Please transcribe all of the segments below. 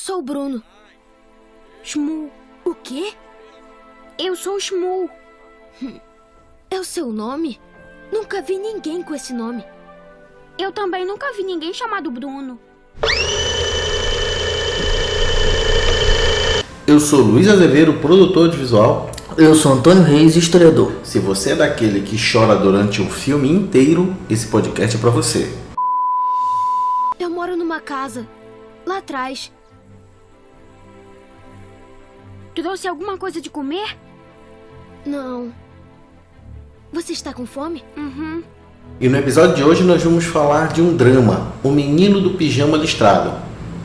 sou o Bruno. Shmu. O quê? Eu sou o Shmu. É o seu nome? Nunca vi ninguém com esse nome. Eu também nunca vi ninguém chamado Bruno. Eu sou Luiz Azevedo, produtor de visual. Eu sou Antônio Reis, historiador. Se você é daquele que chora durante um filme inteiro, esse podcast é pra você. Eu moro numa casa. Lá atrás. Trouxe alguma coisa de comer? Não. Você está com fome? Uhum. E no episódio de hoje nós vamos falar de um drama, O Menino do Pijama Listrado.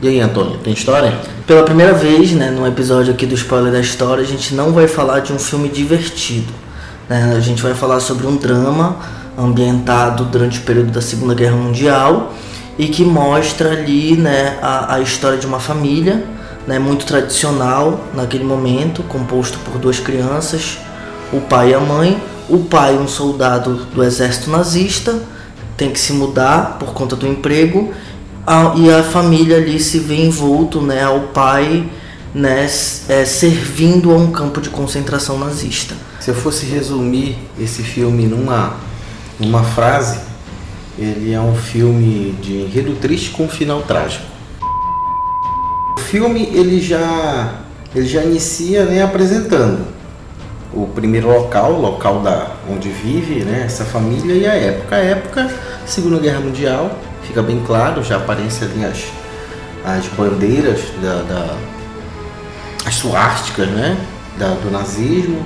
E aí, Antônio, tem história? Pela primeira vez, né, no episódio aqui do Spoiler da História, a gente não vai falar de um filme divertido. Né? A gente vai falar sobre um drama ambientado durante o período da Segunda Guerra Mundial e que mostra ali né, a, a história de uma família né, muito tradicional naquele momento, composto por duas crianças, o pai e a mãe. O pai, um soldado do exército nazista, tem que se mudar por conta do emprego a, e a família ali se vê envolto, né, ao pai, né, é, servindo a um campo de concentração nazista. Se eu fosse resumir esse filme numa, numa frase, ele é um filme de enredo triste com um final trágico. O filme ele já ele já inicia né, apresentando o primeiro local, o local da onde vive né, essa família e a época. A época, Segunda Guerra Mundial, fica bem claro, já aparecem ali as, as bandeiras da, da as suásticas né, da, do nazismo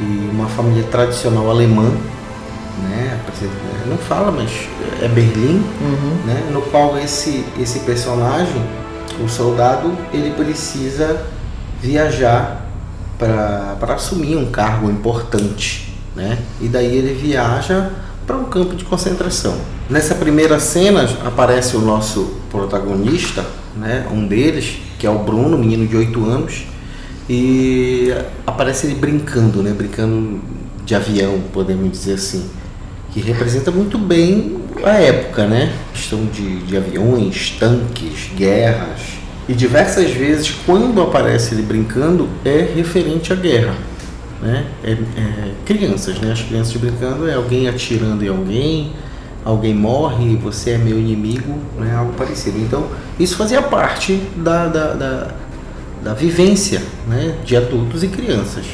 e uma família tradicional alemã, né, não fala, mas é Berlim, Uhum. né, no qual esse, esse personagem, o soldado, ele precisa viajar para assumir um cargo importante, né? E daí ele viaja para um campo de concentração. Nessa primeira cena aparece o nosso protagonista, né? Um deles, que é o Bruno, menino de 8 anos, e aparece ele brincando, né? Brincando de avião, podemos dizer assim, que representa muito bem a época, né? Questão de, de aviões, tanques, guerras, e diversas vezes, quando aparece ele brincando, é referente à guerra. Né? É, é, crianças, né? As crianças brincando é alguém atirando em alguém, alguém morre você é meu inimigo, né? algo parecido. Então, isso fazia parte da, da, da, da vivência né? de adultos e crianças.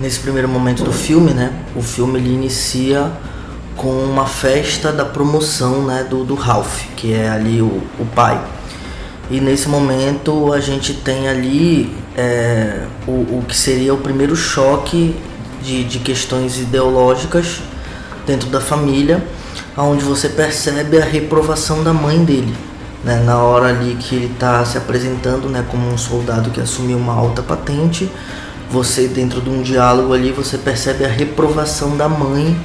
Nesse primeiro momento do filme, né, o filme ele inicia com uma festa da promoção né, do, do Ralph, que é ali o, o pai. E nesse momento a gente tem ali é, o, o que seria o primeiro choque de, de questões ideológicas dentro da família, onde você percebe a reprovação da mãe dele. Né, na hora ali que ele está se apresentando né, como um soldado que assumiu uma alta patente, você dentro de um diálogo ali você percebe a reprovação da mãe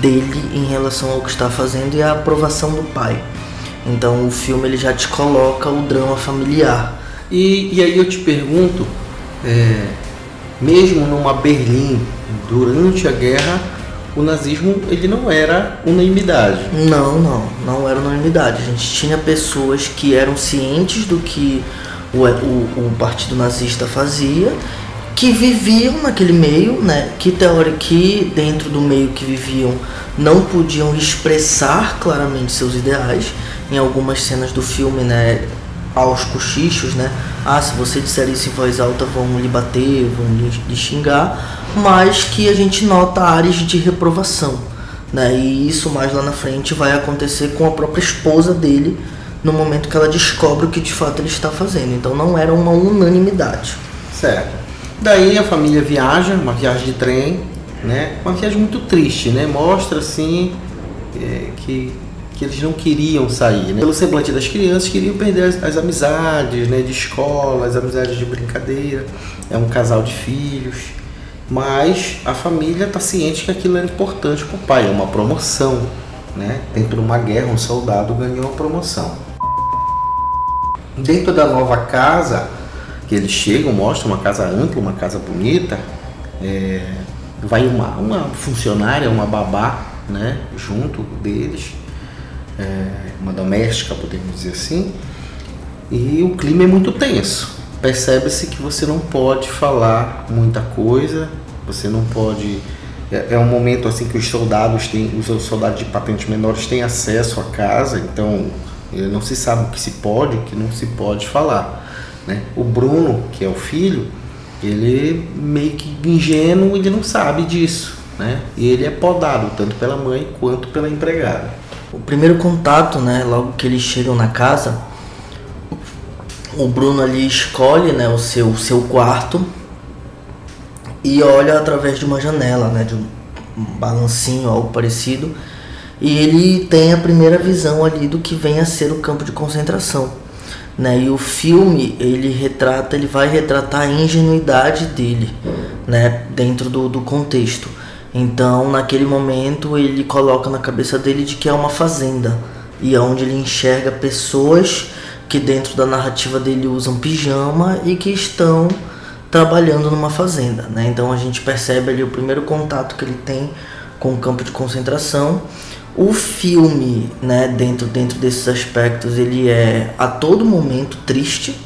dele em relação ao que está fazendo e a aprovação do pai. Então o filme ele já te coloca o drama familiar. E, e aí eu te pergunto, é, mesmo numa Berlim durante a guerra, o nazismo ele não era unanimidade. Não, não, não era unanimidade. A gente tinha pessoas que eram cientes do que o, o, o partido nazista fazia que viviam naquele meio, né? Que teórica que dentro do meio que viviam não podiam expressar claramente seus ideais. Em algumas cenas do filme, né? Aos cochichos, né? Ah, se você disser isso em voz alta, vão lhe bater, vão lhe xingar. Mas que a gente nota áreas de reprovação, né? E isso mais lá na frente vai acontecer com a própria esposa dele no momento que ela descobre o que de fato ele está fazendo. Então não era uma unanimidade. Certo. Daí a família viaja, uma viagem de trem, né? Uma viagem muito triste, né? Mostra assim é, que, que eles não queriam sair, né? Pelo semblante das crianças, queriam perder as, as amizades, né? De escola, as amizades de brincadeira. É um casal de filhos. Mas a família está ciente que aquilo era importante para o pai, é uma promoção, né? Dentro de uma guerra, um soldado ganhou uma promoção. Dentro da nova casa, que eles chegam, mostram uma casa ampla, uma casa bonita, é, vai uma, uma funcionária, uma babá, né, junto deles, é, uma doméstica, podemos dizer assim, e o clima é muito tenso. Percebe-se que você não pode falar muita coisa, você não pode. É, é um momento assim que os soldados têm, os soldados de patentes menores têm acesso à casa, então não se sabe o que se pode, o que não se pode falar. Né? O Bruno, que é o filho, ele meio que ingênuo, ele não sabe disso. Né? E ele é podado tanto pela mãe quanto pela empregada. O primeiro contato, né, logo que eles chegam na casa, o Bruno ali escolhe né, o seu, seu quarto e olha através de uma janela, né, de um balancinho, algo parecido, e ele tem a primeira visão ali do que vem a ser o campo de concentração. Né? E o filme ele retrata, ele vai retratar a ingenuidade dele, né? Dentro do, do contexto. Então, naquele momento, ele coloca na cabeça dele de que é uma fazenda e é onde ele enxerga pessoas que dentro da narrativa dele usam pijama e que estão trabalhando numa fazenda, né? Então a gente percebe ali o primeiro contato que ele tem com o campo de concentração o filme, né, dentro, dentro desses aspectos, ele é a todo momento triste,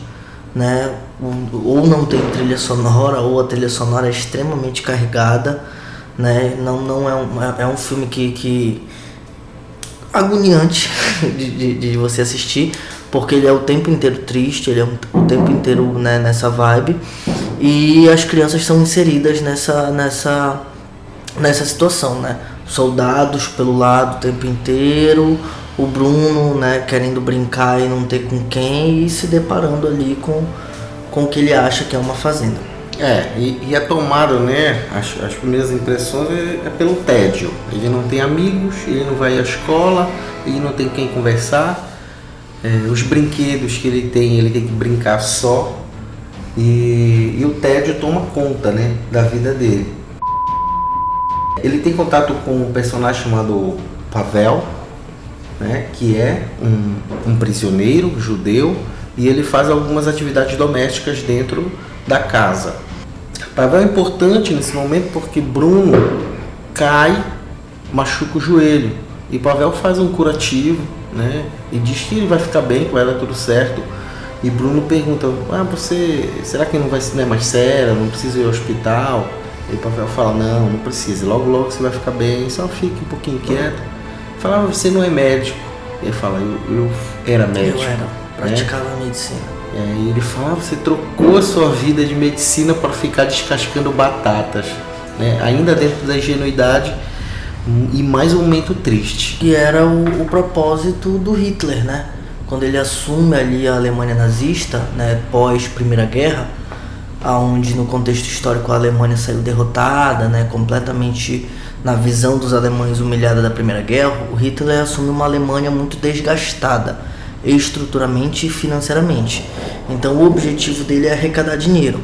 né? Ou não tem trilha sonora, ou a trilha sonora é extremamente carregada, né? Não, não é um, é, é um filme que, que agoniante de, de, de, você assistir, porque ele é o tempo inteiro triste, ele é o tempo inteiro né, nessa vibe, e as crianças são inseridas nessa, nessa, nessa situação, né? Soldados pelo lado o tempo inteiro, o Bruno, né, querendo brincar e não ter com quem e se deparando ali com, com o que ele acha que é uma fazenda. É, e, e a tomada, né, as, as primeiras impressões é, é, pelo tédio. Ele não tem amigos, ele não vai à escola, ele não tem quem conversar. É, os brinquedos que ele tem, ele tem que brincar só. E, e o tédio toma conta, né, da vida dele. Ele tem contato com um personagem chamado Pavel, né, que é um, um prisioneiro judeu e ele faz algumas atividades domésticas dentro da casa. Pavel é importante nesse momento porque Bruno cai, machuca o joelho e Pavel faz um curativo, né, e diz que ele vai ficar bem, que vai dar tudo certo. E Bruno pergunta: "Ah, você, será que não vai ser é mais sério? Não precisa ir ao hospital?" E o Pavel fala, não, não precisa, logo logo você vai ficar bem, só fique um pouquinho quieto. Fala, você não é médico. Ele fala, eu, eu era médico. Eu era, praticava né? medicina. E ele fala, você trocou a sua vida de medicina para ficar descascando batatas. Né? Ainda dentro da ingenuidade e mais um momento triste. Que era o, o propósito do Hitler, né? Quando ele assume ali a Alemanha nazista, né, pós Primeira Guerra, aonde no contexto histórico a Alemanha saiu derrotada, né, completamente na visão dos alemães humilhada da Primeira Guerra, o Hitler assume uma Alemanha muito desgastada, estruturalmente e financeiramente. Então o objetivo dele é arrecadar dinheiro.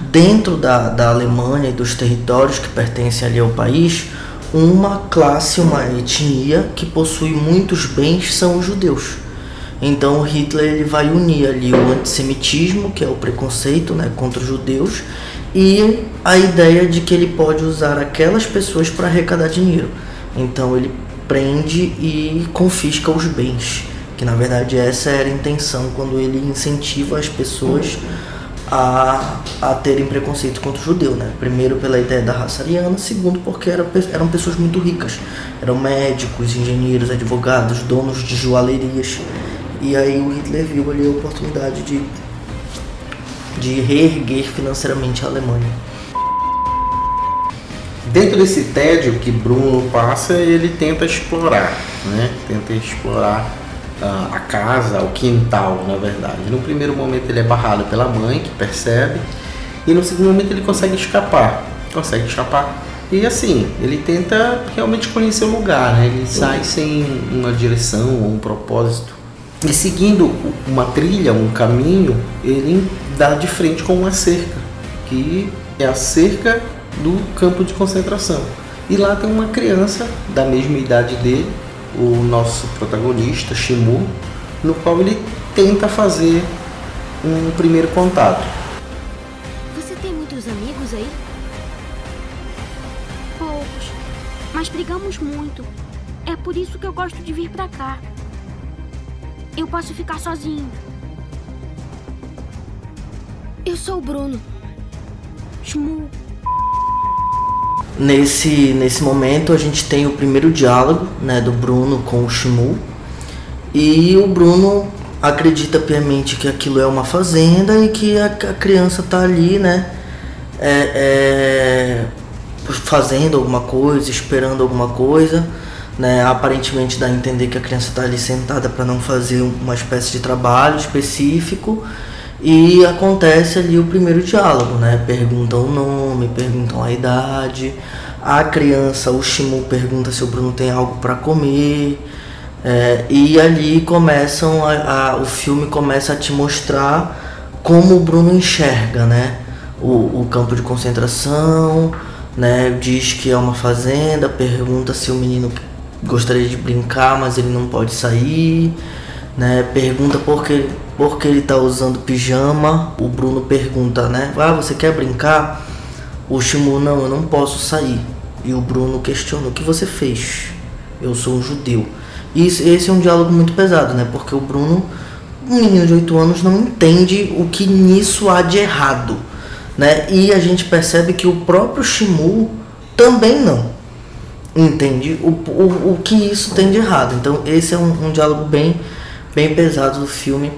Dentro da, da Alemanha e dos territórios que pertencem ali ao país, uma classe, uma etnia que possui muitos bens são os judeus. Então Hitler ele vai unir ali o antissemitismo, que é o preconceito né, contra os judeus, e a ideia de que ele pode usar aquelas pessoas para arrecadar dinheiro. Então ele prende e confisca os bens, que na verdade essa era a intenção quando ele incentiva as pessoas a, a terem preconceito contra o judeu, né? Primeiro pela ideia da raça ariana, segundo porque eram, eram pessoas muito ricas, eram médicos, engenheiros, advogados, donos de joalherias e aí o Hitler viu ali a oportunidade de, de reerguer financeiramente a Alemanha. Dentro desse tédio que Bruno passa, ele tenta explorar, né? Tenta explorar uh, a casa, o quintal, na verdade. No primeiro momento ele é barrado pela mãe, que percebe, e no segundo momento ele consegue escapar. Consegue escapar. E assim, ele tenta realmente conhecer o lugar, né? Ele sai sem uma direção ou um propósito. E seguindo uma trilha, um caminho, ele dá de frente com uma cerca, que é a cerca do campo de concentração. E lá tem uma criança da mesma idade dele, o nosso protagonista, Shimu, no qual ele tenta fazer um primeiro contato. Você tem muitos amigos aí? Poucos, mas brigamos muito. É por isso que eu gosto de vir pra cá. Eu posso ficar sozinho. Eu sou o Bruno. Shmu. Nesse, nesse momento a gente tem o primeiro diálogo né, do Bruno com o Shimu. E o Bruno acredita piamente que aquilo é uma fazenda e que a, a criança tá ali, né? É, é, fazendo alguma coisa, esperando alguma coisa. Né, aparentemente dá a entender que a criança está ali sentada para não fazer uma espécie de trabalho específico e acontece ali o primeiro diálogo, né? Perguntam o nome, perguntam a idade, a criança, o Shimu pergunta se o Bruno tem algo para comer é, e ali começam a, a, o filme começa a te mostrar como o Bruno enxerga, né? O, o campo de concentração, né? Diz que é uma fazenda, pergunta se o menino gostaria de brincar, mas ele não pode sair, né? Pergunta por que, por que ele está usando pijama. O Bruno pergunta, né? Ah, você quer brincar? O Shimu, não, eu não posso sair. E o Bruno questiona, o que você fez? Eu sou um judeu. E esse é um diálogo muito pesado, né? Porque o Bruno, um menino de 8 anos, não entende o que nisso há de errado, né? E a gente percebe que o próprio Shimu também não entende o, o, o que isso tem de errado. Então esse é um, um diálogo bem, bem pesado do filme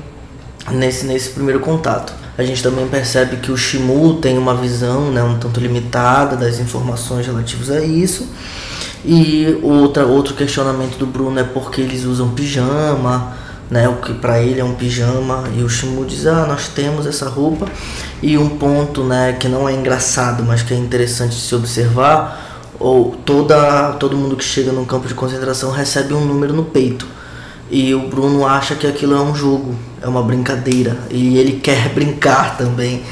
nesse, nesse primeiro contato. A gente também percebe que o Shimu tem uma visão né, um tanto limitada das informações relativas a isso. E outra, outro questionamento do Bruno é porque eles usam pijama, né, o que para ele é um pijama, e o Shimu diz: "Ah, nós temos essa roupa". E um ponto, né, que não é engraçado, mas que é interessante de se observar, ou toda todo mundo que chega num campo de concentração recebe um número no peito. E o Bruno acha que aquilo é um jogo, é uma brincadeira e ele quer brincar também,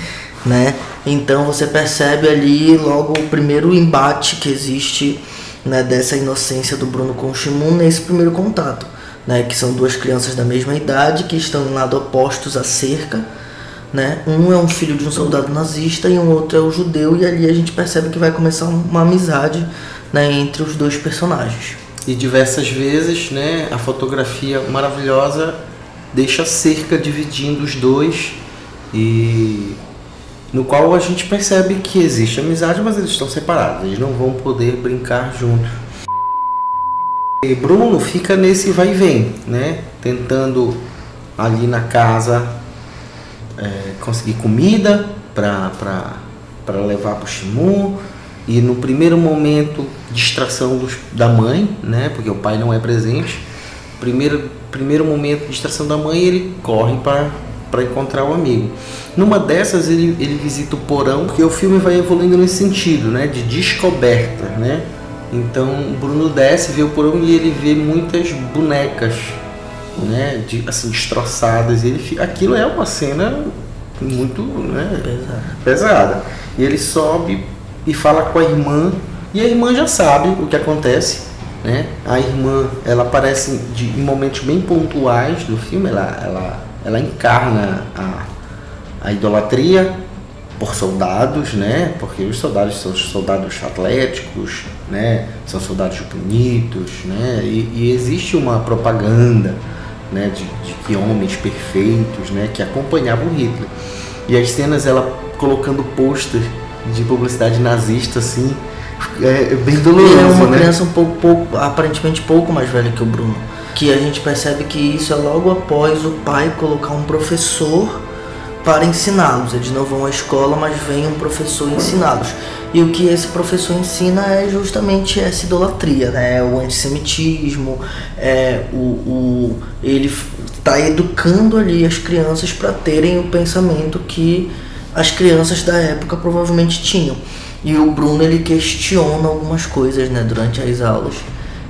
né? Então você percebe ali logo o primeiro embate que existe, né, dessa inocência do Bruno com o Shimun nesse primeiro contato, né, que são duas crianças da mesma idade que estão em lado opostos à cerca né? Um é um filho de um soldado nazista e um outro é o judeu e ali a gente percebe que vai começar uma amizade, né, entre os dois personagens. E diversas vezes, né, a fotografia maravilhosa deixa cerca dividindo os dois e no qual a gente percebe que existe amizade, mas eles estão separados, eles não vão poder brincar juntos. E Bruno fica nesse vai e vem, né, tentando ali na casa é, conseguir comida para levar para o Shimu. E no primeiro momento, distração dos, da mãe, né? Porque o pai não é presente. Primeiro, primeiro momento, distração da mãe, ele corre para encontrar o amigo. Numa dessas, ele, ele visita o porão, porque o filme vai evoluindo nesse sentido, né? De descoberta, né? Então, Bruno desce, vê o porão e ele vê muitas bonecas né, de, assim, destroçadas. Ele, aquilo é uma cena muito né, pesada. pesada. E ele sobe e fala com a irmã, e a irmã já sabe o que acontece. Né? A irmã, ela aparece de, em momentos bem pontuais do filme, ela, ela, ela encarna a, a idolatria por soldados, né? Porque os soldados são soldados atléticos, né? São soldados bonitos, né? E, e existe uma propaganda né, de, de que homens perfeitos, né, que acompanhavam Hitler. E as cenas ela colocando pôster de publicidade nazista assim, é, é bem doloroso, é uma né? criança um pouco, pouco, aparentemente pouco mais velha que o Bruno. Que a gente percebe que isso é logo após o pai colocar um professor para ensiná-los. Eles não vão à escola, mas vem um professor ensiná-los. E o que esse professor ensina é justamente essa idolatria, né? O antissemitismo, é, o, o, ele está educando ali as crianças para terem o pensamento que as crianças da época provavelmente tinham. E o Bruno ele questiona algumas coisas né, durante as aulas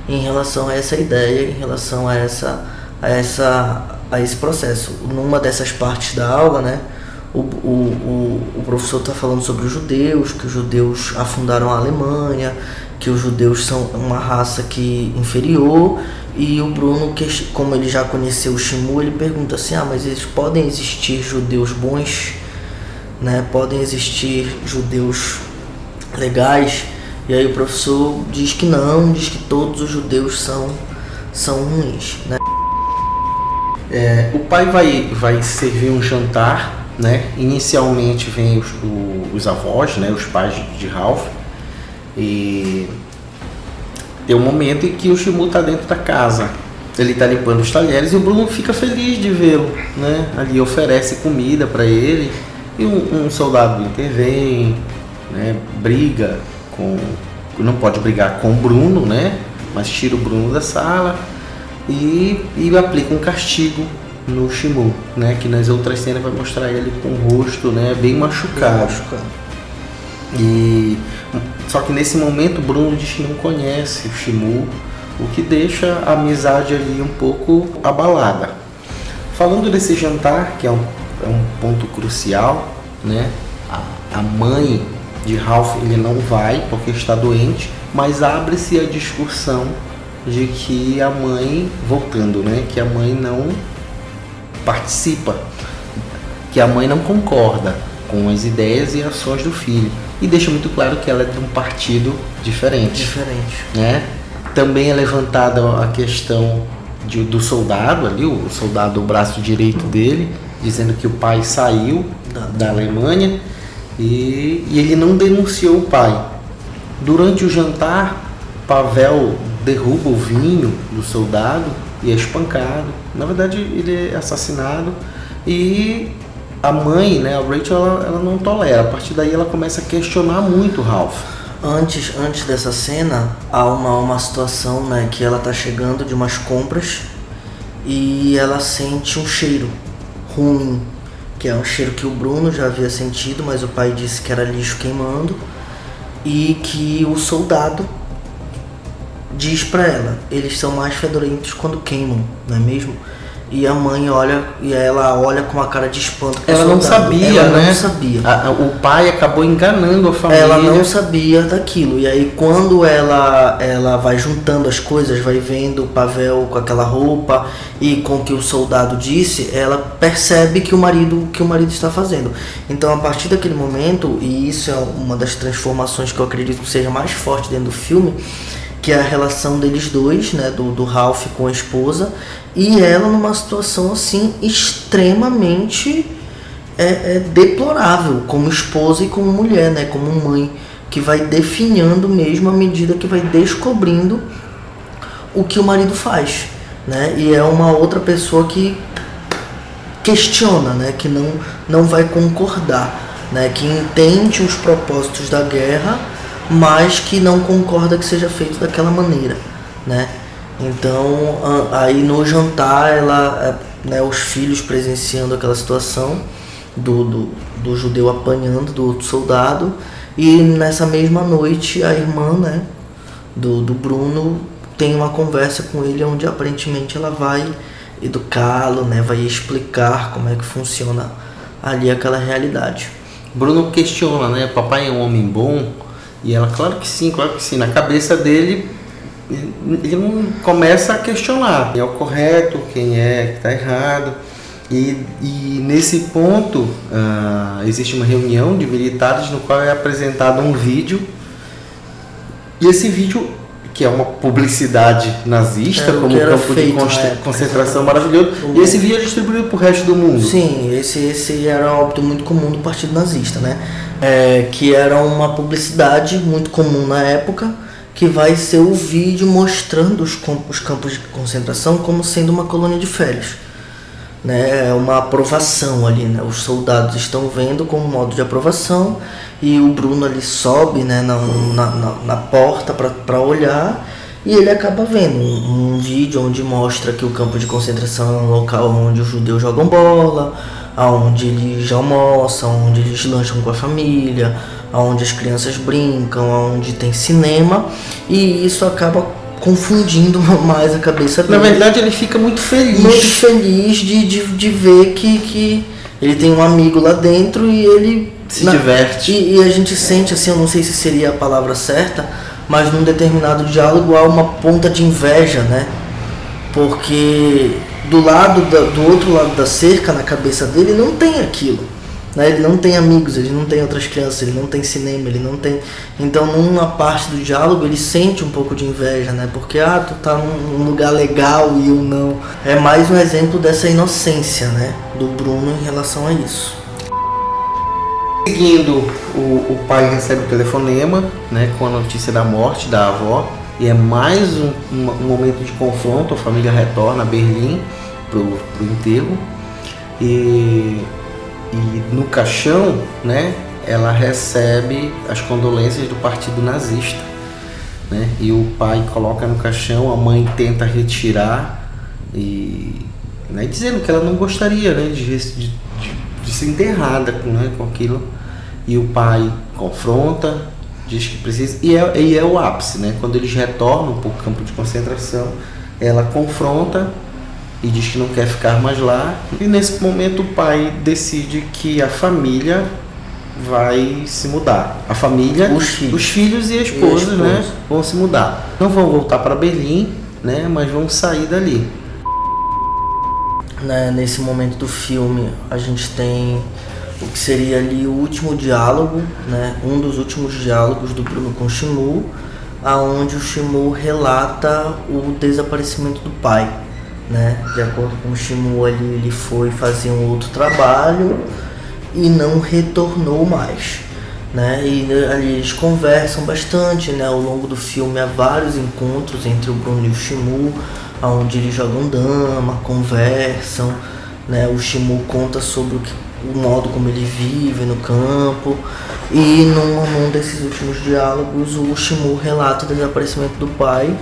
em relação a essa ideia, em relação a essa, a essa a esse processo. Numa dessas partes da aula, né, o, o, o, o professor está falando sobre os judeus, que os judeus afundaram a Alemanha, que os judeus são uma raça que inferior, e o Bruno, que, como ele já conheceu o Shimu, ele pergunta assim, ah, mas eles podem existir judeus bons, né? Podem existir judeus legais. E aí o professor diz que não, diz que todos os judeus são, são ruins, né? É, o pai vai, vai servir um jantar, né? Inicialmente vem os, o, os avós, né? Os pais de Ralph. E tem um momento em que o Shimu está dentro da casa. Ele está limpando os talheres e o Bruno fica feliz de vê-lo, né? Ali oferece comida para ele e um, um soldado intervém, né? Briga com. Não pode brigar com o Bruno, né? Mas tira o Bruno da sala e, e aplica um castigo no Shimu, né? Que nas outras cenas vai mostrar ele com o rosto, né? Bem machucado. Bem machucado. E só que nesse momento o Bruno diz que não conhece o Shimu, o que deixa a amizade ali um pouco abalada. Falando desse jantar, que é um, é um ponto crucial, né? A, a mãe de Ralph ele não vai porque está doente, mas abre-se a discussão de que a mãe, voltando, né, que a mãe não participa, que a mãe não concorda com as ideias e ações do filho e deixa muito claro que ela é de um partido diferente. Diferente. Né? Também é levantada a questão de, do soldado ali, o soldado, o braço direito dele, dizendo que o pai saiu da Alemanha e, e ele não denunciou o pai. Durante o jantar, Pavel derruba o vinho do soldado e é espancado. Na verdade, ele é assassinado e a mãe, né, a Rachel, ela, ela não tolera. A partir daí ela começa a questionar muito o Ralph. Antes, antes dessa cena, há uma, uma situação né, que ela tá chegando de umas compras e ela sente um cheiro ruim que é um cheiro que o Bruno já havia sentido, mas o pai disse que era lixo queimando, e que o soldado diz para ela: eles são mais fedorentos quando queimam, não é mesmo? E a mãe olha e ela olha com uma cara de espanto. Ela não sabia, ela né? Não sabia. A, a, o pai acabou enganando a família. Ela não sabia daquilo. E aí quando ela ela vai juntando as coisas, vai vendo o Pavel com aquela roupa e com o que o soldado disse, ela percebe que o marido que o marido está fazendo. Então a partir daquele momento, e isso é uma das transformações que eu acredito que seja mais forte dentro do filme, que é a relação deles dois, né, do, do Ralph com a esposa, e ela numa situação assim extremamente é, é, deplorável como esposa e como mulher, né, como mãe, que vai definhando mesmo à medida que vai descobrindo o que o marido faz, né, e é uma outra pessoa que questiona, né, que não, não vai concordar, né, que entende os propósitos da guerra mas que não concorda que seja feito daquela maneira, né? Então, aí no jantar, ela, é, né, os filhos presenciando aquela situação do, do, do judeu apanhando do outro soldado, e nessa mesma noite a irmã, né, do, do Bruno tem uma conversa com ele onde aparentemente ela vai educá-lo, né, vai explicar como é que funciona ali aquela realidade. Bruno questiona, né, papai é um homem bom, e ela, claro que sim, claro que sim. Na cabeça dele, ele não começa a questionar quem é o correto, quem é que está errado. E, e, nesse ponto, uh, existe uma reunião de militares no qual é apresentado um vídeo. E esse vídeo, que é uma publicidade nazista, é, como um campo feito, de concentração maravilhoso, e esse vídeo é distribuído para o resto do mundo. Sim, esse, esse era um óbito muito comum do Partido Nazista, né? É, que era uma publicidade muito comum na época, que vai ser o vídeo mostrando os, os campos de concentração como sendo uma colônia de férias. Né, é uma aprovação ali, né? Os soldados estão vendo como modo de aprovação e o Bruno ali sobe né, na, na, na porta para olhar e ele acaba vendo um, um, vídeo onde mostra que o campo de concentração é um local onde os judeus jogam bola, aonde eles almoçam, onde eles lancham com a família, aonde as crianças brincam, aonde tem cinema, e isso acaba confundindo mais a cabeça dele. Na verdade, ele fica muito feliz. Muito feliz de, de, de ver que, que ele tem um amigo lá dentro e ele se na, diverte. E, e, a gente sente, assim, eu não sei se seria a palavra certa, mas num determinado diálogo há uma ponta de inveja, né? Porque do lado da, do outro lado da cerca na cabeça dele não tem aquilo Né? Ele não tem amigos, ele não tem outras crianças, ele não tem cinema, ele não tem. Então, numa parte do diálogo, ele sente um pouco de inveja, né? Porque, ah, tu tá num lugar legal e eu não. É mais um exemplo dessa inocência, né? Do Bruno em relação a isso. Seguindo, o, o pai recebe o telefonema, né? Com a notícia da morte da avó. E é mais um, um, um momento de confronto. A família retorna a Berlim pro, pro enterro. E e no caixão, né, ela recebe as condolências do partido nazista. Né? E o pai coloca no caixão, a mãe tenta retirar e né, dizendo que ela não gostaria né, de, de, de, ser enterrada com, né, com aquilo. E o pai confronta, diz que precisa. E é, e é o ápice, né? Quando eles retornam para o campo de concentração, ela confronta e diz que não quer ficar mais lá. E nesse momento o pai decide que a família vai se mudar. A família, os filhos, os filhos e a esposa, e a né, vão se mudar. Não vão voltar para Berlim, né, mas vão sair dali. Né, nesse momento do filme, a gente tem o que seria ali o último diálogo, né, um dos últimos diálogos do Bruno com o Shimu, aonde o Shimu relata o desaparecimento do pai né? De acordo com o Shimu ali, ele foi fazer um outro trabalho e não retornou mais. Né? E ali eles conversam bastante, né? Ao longo do filme há vários encontros entre o Bruno e o Shimu, onde eles jogam dama, conversam, né? O Shimu conta sobre o, que, o modo como ele vive no campo e num, num desses últimos diálogos o Shimu relata o desaparecimento do pai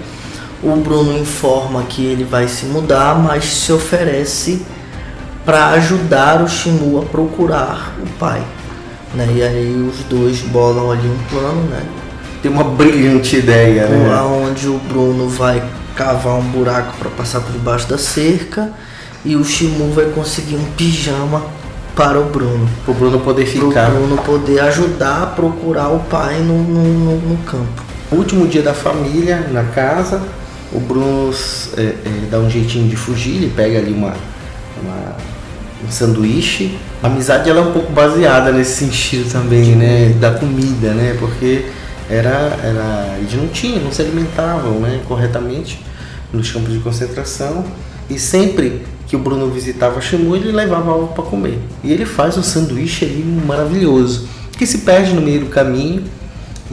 o Bruno informa que ele vai se mudar, mas se oferece para ajudar o Shimu a procurar o pai. Né? E aí os dois bolam ali um plano, né? Tem uma brilhante ideia, né? Onde o Bruno vai cavar um buraco para passar por debaixo da cerca e o Shimu vai conseguir um pijama para o Bruno. Para o Bruno poder ficar. Para o Bruno poder ajudar a procurar o pai no, no, no, no campo. Último dia da família na casa, o Bruno é, é, dá um jeitinho de fugir, ele pega ali uma, uma, um sanduíche. A amizade ela é um pouco baseada nesse sentido também, né? Da comida, né? Porque era, era, eles não tinham, não se alimentavam né? corretamente nos campos de concentração. E sempre que o Bruno visitava Xamu, ele levava algo para comer. E ele faz um sanduíche ali maravilhoso, que se perde no meio do caminho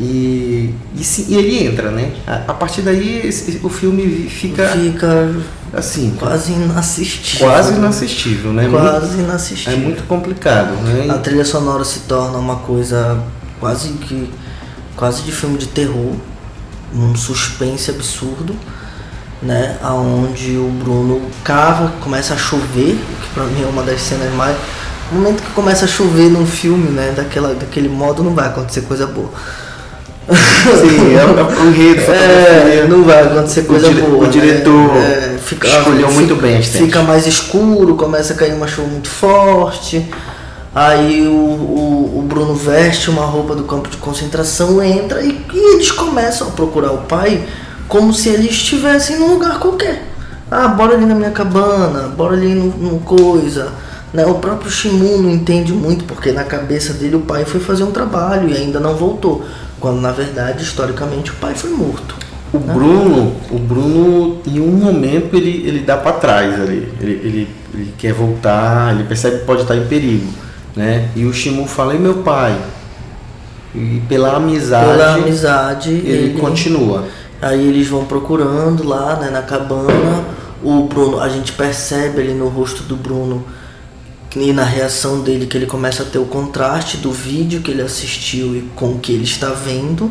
e, e, se, e, ele entra, né? A, a partir daí esse, o filme fica. Fica assim. Quase inassistível. Quase inassistível, né? Quase muito, inassistível. É muito complicado, né? A trilha sonora se torna uma coisa quase que. quase de filme de terror. Um suspense absurdo. Né, aonde o Bruno cava, começa a chover, que pra mim é uma das cenas mais. No momento que começa a chover num filme, né, daquela, daquele modo, não vai acontecer coisa boa. Sim, é, é o enredo. É, não vai acontecer coisa o boa. O né? diretor né? fica, escolheu muito bem a Fica mais escuro, começa a cair uma chuva muito forte. Aí o, o, o, Bruno veste uma roupa do campo de concentração, entra e, e, eles começam a procurar o pai como se eles estivessem num lugar qualquer. Ah, bora ali na minha cabana, bora ali no, no coisa. Né? O próprio Shimu não entende muito, porque na cabeça dele o pai foi fazer um trabalho e ainda não voltou. Quando na verdade, historicamente, o pai foi morto. O né? Bruno, o Bruno, em um momento ele, ele dá para trás ali. Ele, ele, ele, quer voltar, ele percebe que pode estar em perigo, né? E o Shimu fala: "E meu pai?" E pela amizade, pela amizade ele, ele continua. Aí eles vão procurando lá, né, na cabana. O Bruno, a gente percebe ali no rosto do Bruno e na reação dele que ele começa a ter o contraste do vídeo que ele assistiu e com o que ele está vendo.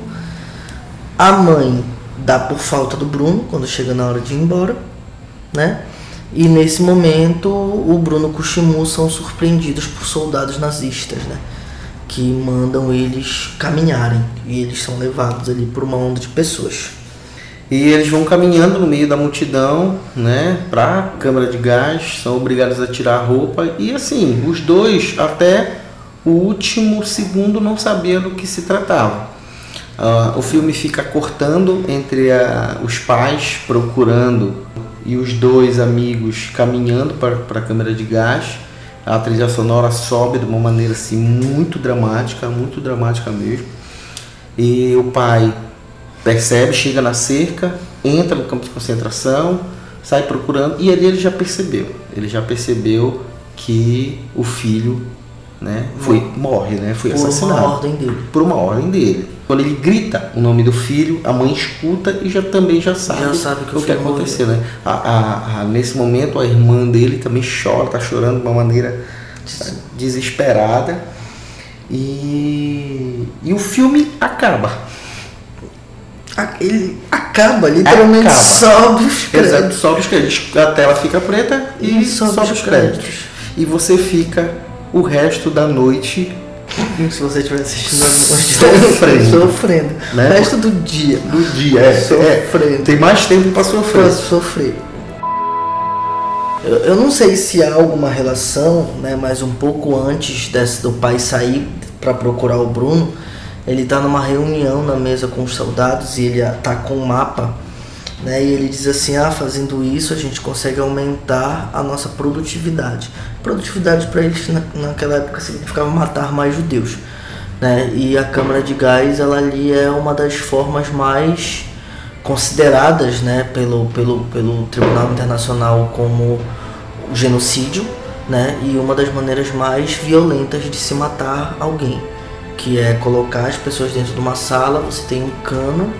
A mãe dá por falta do Bruno quando chega na hora de ir embora, né? E nesse momento o Bruno e o Shimu são surpreendidos por soldados nazistas, né? Que mandam eles caminharem e eles são levados ali por uma onda de pessoas. E eles vão caminhando no meio da multidão, né, para a câmara de gás, são obrigados a tirar a roupa e assim, os dois até o último segundo não sabiam do que se tratava. Uh, o filme fica cortando entre a, os pais procurando e os dois amigos caminhando para, a câmara de gás A trilha sonora sobe de uma maneira assim muito dramática, muito dramática mesmo. E o pai percebe, chega na cerca, entra no campo de concentração, sai procurando e ali ele já percebeu. Ele já percebeu que o filho né, foi, morre, né, foi Por assassinado. uma ordem dele. Por uma ordem dele. Quando ele grita o nome do filho, a mãe escuta e já também já sabe, Já sabe que o o que aconteceu. Né? A, a- a- nesse momento a irmã dele também chora, tá chorando de uma maneira desesperada. E, e o filme acaba. Ele acaba, literalmente Acaba. sobe os Exato, créditos. sobe os créditos. A tela fica preta e, E sobe sobe, os os créditos. créditos. E você fica o resto da noite Se você estiver assistindo Sofrendo. sofrendo. Né? O resto do dia. do dia. É, Sofrendo. é, tem mais tempo para sofrer. Pra sofrer. Eu, eu não sei se há alguma relação, né, mas um pouco antes desse, do pai sair para procurar o Bruno, ele tá numa reunião na mesa com os soldados e ele ah, tá com um mapa, né, e ele diz assim: "Ah, fazendo isso a gente consegue aumentar a nossa produtividade". Produtividade para eles na, naquela época significava matar mais judeus, né? E a câmara de gás ela ali é uma das formas mais consideradas né, pelo, pelo, pelo Tribunal Internacional como genocídio né, e uma das maneiras mais violentas de se matar alguém, que é colocar as pessoas dentro de uma sala, você tem um cano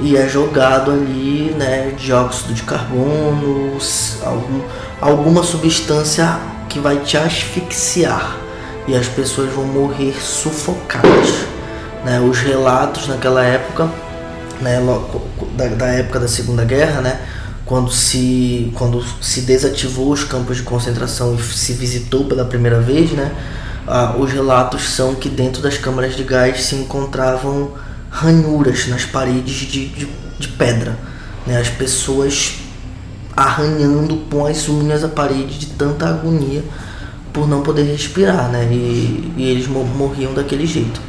e é jogado ali né, dióxido de carbono, algum, alguma substância que vai te asfixiar e as pessoas vão morrer sufocadas. Né? Os relatos naquela época né, da, da época da Segunda Guerra, né, quando se, quando se desativou os campos de concentração e se visitou pela primeira vez, né, ah, os relatos são que dentro das câmaras de gás se encontravam ranhuras nas paredes de, de, de pedra, né, as pessoas arranhando com as unhas a parede de tanta agonia por não poder respirar, né, e, e eles mo- morriam daquele jeito.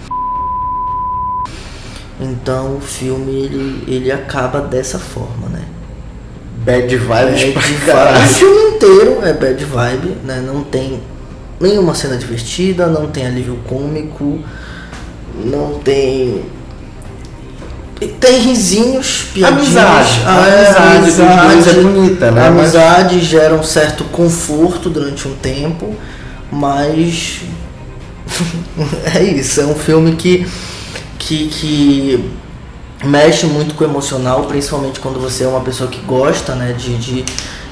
Então o filme ele, ele acaba dessa forma, né? Bad vibes Bad pra vibe. O filme inteiro é bad vibe, né? Não tem nenhuma cena divertida, não tem alívio cômico, não tem. Tem risinhos, piadinhas. Amizade. A é, amizade dos dois é bonita, né? A Mas- amizade gera um certo conforto durante um tempo, mas é isso, é um filme que, que, que mexe muito com o emocional, principalmente quando você é uma pessoa que gosta né, de, de,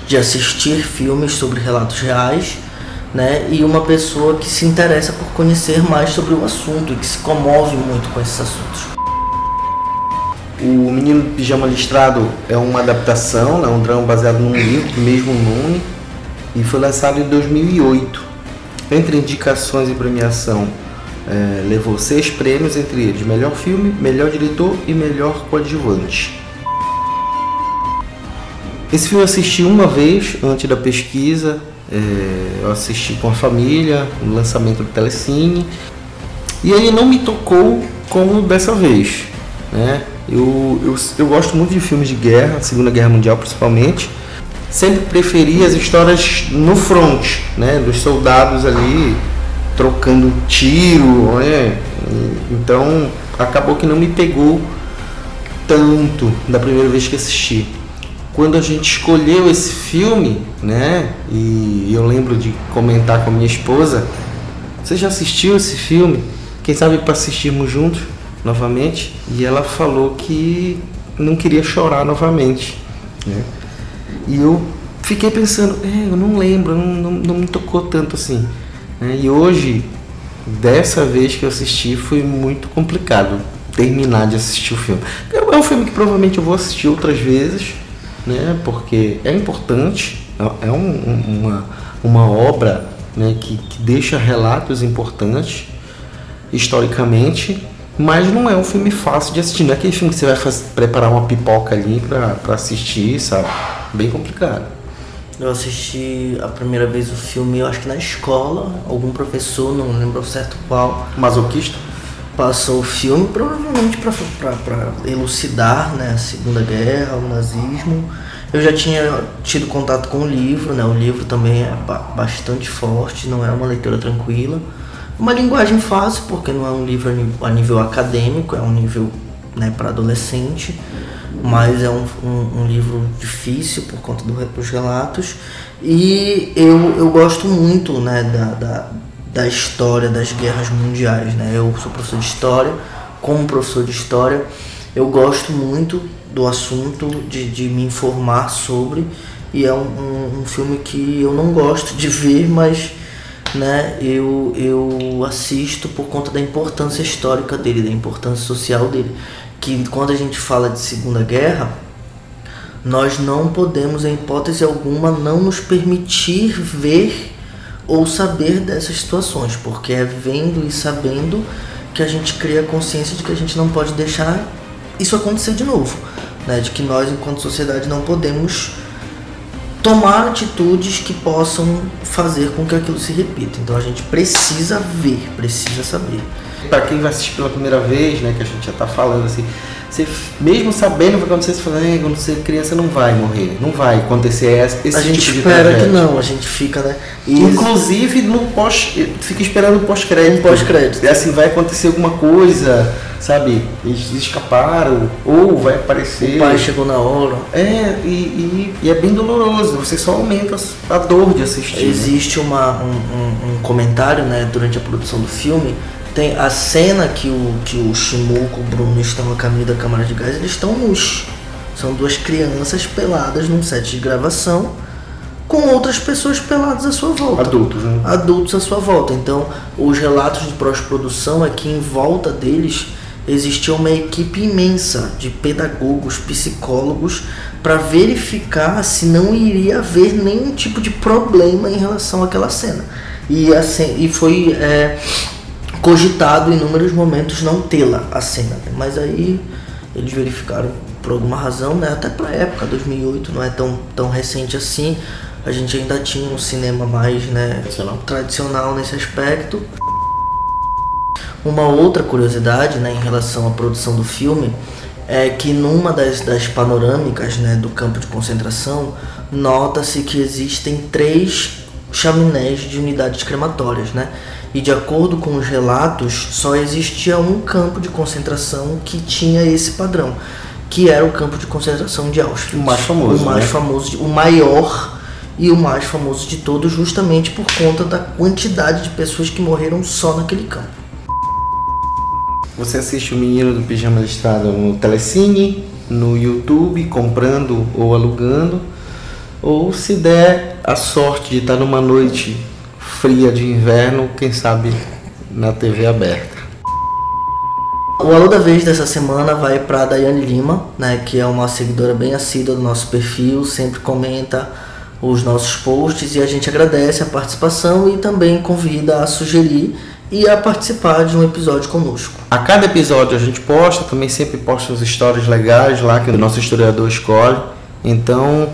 de assistir filmes sobre relatos reais, né, e uma pessoa que se interessa por conhecer mais sobre o assunto e que se comove muito com esses assuntos. O Menino Pijama Listrado é uma adaptação, é um drama baseado num livro do mesmo nome e foi lançado em 2008. Entre indicações e premiação, eh, levou seis prêmios, entre eles melhor filme, melhor diretor e melhor coadjuvante. Esse filme eu assisti uma vez antes da pesquisa, eh, eu assisti com a família, no lançamento do Telecine, e ele não me tocou como dessa vez. Né? Eu, eu, eu gosto muito de filmes de guerra, Segunda Guerra Mundial principalmente. Sempre preferi as histórias no front, né? dos soldados ali trocando tiro. Né? Então acabou que não me pegou tanto da primeira vez que assisti. Quando a gente escolheu esse filme, né? E eu lembro de comentar com a minha esposa, você já assistiu esse filme? Quem sabe para assistirmos juntos novamente? E ela falou que não queria chorar novamente. Né? E eu fiquei pensando, é, eu não lembro, não, não, não me tocou tanto assim. né? E hoje, dessa vez que eu assisti, foi muito complicado terminar de assistir o filme. É um filme que provavelmente eu vou assistir outras vezes, né? Porque é importante, é um- um- uma, uma obra né, que, que deixa relatos importantes historicamente, mas não é um filme fácil de assistir. Não é aquele filme que você vai faz- preparar uma pipoca ali pra, pra assistir, sabe? Bem complicado. Eu assisti a primeira vez o filme, eu acho que na escola, algum professor, não lembro certo qual, Masoquista? Passou o filme provavelmente para elucidar né, a Segunda Guerra, o nazismo. Eu já tinha tido contato com o livro, né? O livro também é bastante forte, não é uma leitura tranquila. Uma linguagem fácil, porque não é um livro a nível acadêmico, é um nível né, para adolescente, mas é um, um, um, livro difícil por conta do, dos relatos. E eu, eu gosto muito né, da, da, da história das guerras mundiais. Né? Eu sou professor de história, como professor de história, eu gosto muito do assunto, de, de me informar sobre, e é um, um, um, filme que eu não gosto de ver, mas né, eu, eu assisto por conta da importância histórica dele, da importância social dele. Que quando a gente fala de Segunda Guerra, nós não podemos, em hipótese alguma, não nos permitir ver ou saber dessas situações, porque é vendo e sabendo que a gente cria consciência de que a gente não pode deixar isso acontecer de novo né, de que nós, enquanto sociedade, não podemos tomar atitudes que possam fazer com que aquilo se repita. Então a gente precisa ver, precisa saber. Para quem vai assistir pela primeira vez, né, que a gente já está falando assim, você, mesmo sabendo o que acontecer, você fala, quando você é criança não vai morrer, não vai acontecer esse, esse a gente tipo espera que não, a gente fica, né? E Inclusive no pós, fica esperando o pós-crédito. Pós-crédito. É assim, vai acontecer alguma coisa, sabe? Eles escaparam, ou vai aparecer. O pai chegou na hora. É, e, e, e é bem doloroso, você só aumenta a dor de assistir. Né? Existe uma, um, um, um comentário, né, durante a produção do filme tem a cena que o, que o Shimuko, o Bruno estão a caminho da câmara de gás, eles estão nus. São duas crianças peladas num set de gravação com outras pessoas peladas à sua volta. Adultos, né? Adultos à sua volta. Então, os relatos de pós-produção é que em volta deles existia uma equipe imensa de pedagogos, psicólogos, para verificar se não iria haver nenhum tipo de problema em relação àquela cena. E, assim, e foi é, cogitado em inúmeros momentos não tê-la a cena, né? mas aí eles verificaram por alguma razão, né? até para época 2008 não é tão, tão recente assim, a gente ainda tinha um cinema mais né, tradicional. tradicional nesse aspecto. Uma outra curiosidade né, em relação à produção do filme é que numa das, das panorâmicas né, do campo de concentração nota-se que existem três chaminés de unidades crematórias, né? E de acordo com os relatos, só existia um campo de concentração que tinha esse padrão, que era o campo de concentração de Auschwitz. O mais famoso. O mais né? famoso, o maior e o mais famoso de todos, justamente por conta da quantidade de pessoas que morreram só naquele campo. Você assiste o Menino do Pijama Listrado no Telecine, no YouTube, comprando ou alugando, ou se der a sorte de estar numa noite fria de inverno, quem sabe na TV aberta. O Alô da Vez dessa semana vai para Daiane Lima, né, que é uma seguidora bem assídua do nosso perfil, sempre comenta os nossos posts e a gente agradece a participação e também convida a sugerir e a participar de um episódio conosco. A cada episódio a gente posta, também sempre posta as histórias legais lá que o nosso historiador escolhe. Então,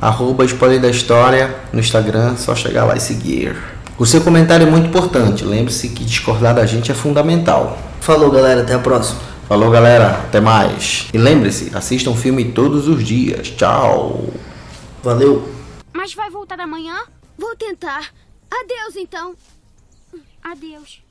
arroba Spoiler da História no Instagram, só chegar lá e seguir. O seu comentário é muito importante. Lembre-se que discordar da gente é fundamental. Falou, galera. Até a próxima. Falou, galera. Até mais. E lembre-se, assista um filme todos os dias. Tchau. Valeu. Mas vai voltar amanhã? Vou tentar. Adeus, então. Adeus.